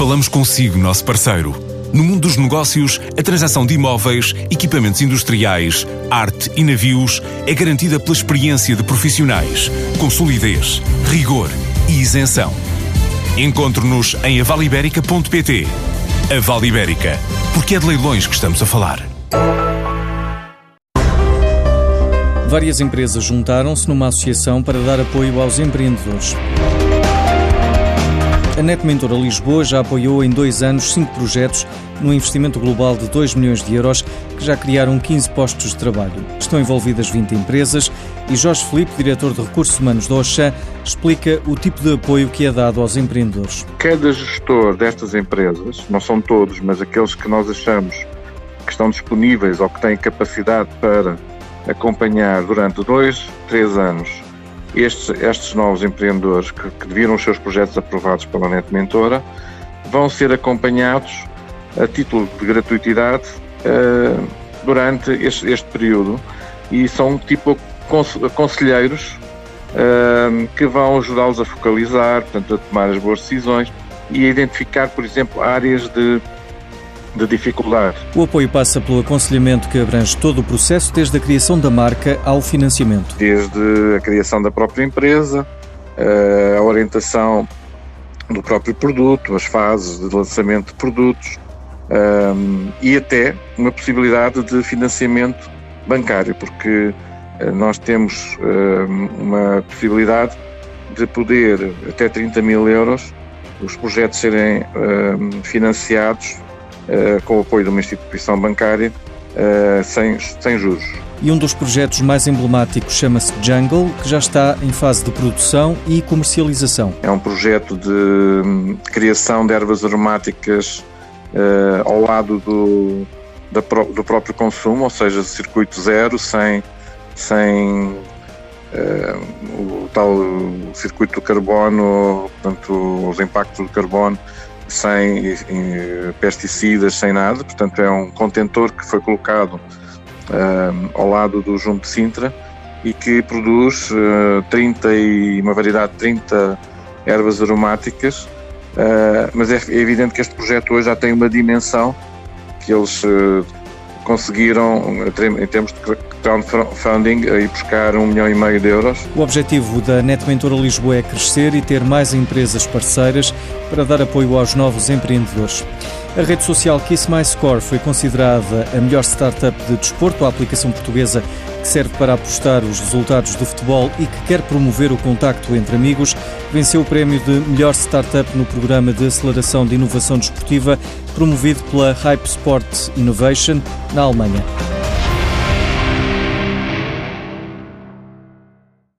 Falamos consigo, nosso parceiro. No mundo dos negócios, a transação de imóveis, equipamentos industriais, arte e navios é garantida pela experiência de profissionais, com solidez, rigor e isenção. Encontre-nos em avaliberica.pt. A Vale Ibérica, porque é de leilões que estamos a falar. Várias empresas juntaram-se numa associação para dar apoio aos empreendedores. A Net Mentora Lisboa já apoiou em dois anos cinco projetos num investimento global de 2 milhões de euros que já criaram 15 postos de trabalho. Estão envolvidas 20 empresas e Jorge Felipe, diretor de Recursos Humanos da Oxã, explica o tipo de apoio que é dado aos empreendedores. Cada gestor destas empresas, não são todos, mas aqueles que nós achamos que estão disponíveis ou que têm capacidade para acompanhar durante dois, três anos estes, estes novos empreendedores que, que viram os seus projetos aprovados pela Net Mentora vão ser acompanhados a título de gratuitidade uh, durante este, este, período. E são tipo conselheiros uh, que vão ajudá-los a focalizar, portanto, a tomar as boas decisões e a identificar, por exemplo, áreas de de dificuldade. O apoio passa pelo aconselhamento que abrange todo o processo, desde a criação da marca ao financiamento. Desde a criação da própria empresa, eh, a orientação do próprio produto, as fases de lançamento de produtos eh, e até uma possibilidade de financiamento bancário, porque eh, nós temos um, uma possibilidade de poder, até 30 mil euros, os projetos serem financiados com o apoio de uma instituição bancária uh, sem, sem juros. E um dos projetos mais emblemáticos chama-se Jungle, que já está em fase de produção e comercialização. É um projeto de hum, criação de ervas aromáticas uh, ao lado do, da, do próprio consumo, ou seja, circuito zero, sem, sem o tal circuito do carbono, portanto, os impactos do carbono sem pesticidas, sem nada. Portanto, é um contentor que foi colocado uh, ao lado do Junto de Sintra e que produz uh, 30 e uma variedade de 30 ervas aromáticas. Uh, mas é evidente que este projeto hoje já tem uma dimensão que eles uh, conseguiram, em termos de crowdfunding, ir buscar um milhão e meio de euros. O objetivo da Net Mentora Lisboa é crescer e ter mais empresas parceiras para dar apoio aos novos empreendedores. A rede social Kiss My Score foi considerada a melhor startup de desporto, a aplicação portuguesa que serve para apostar os resultados do futebol e que quer promover o contacto entre amigos, venceu o prémio de melhor startup no programa de aceleração de inovação desportiva promovido pela Hype Sport Innovation na Alemanha.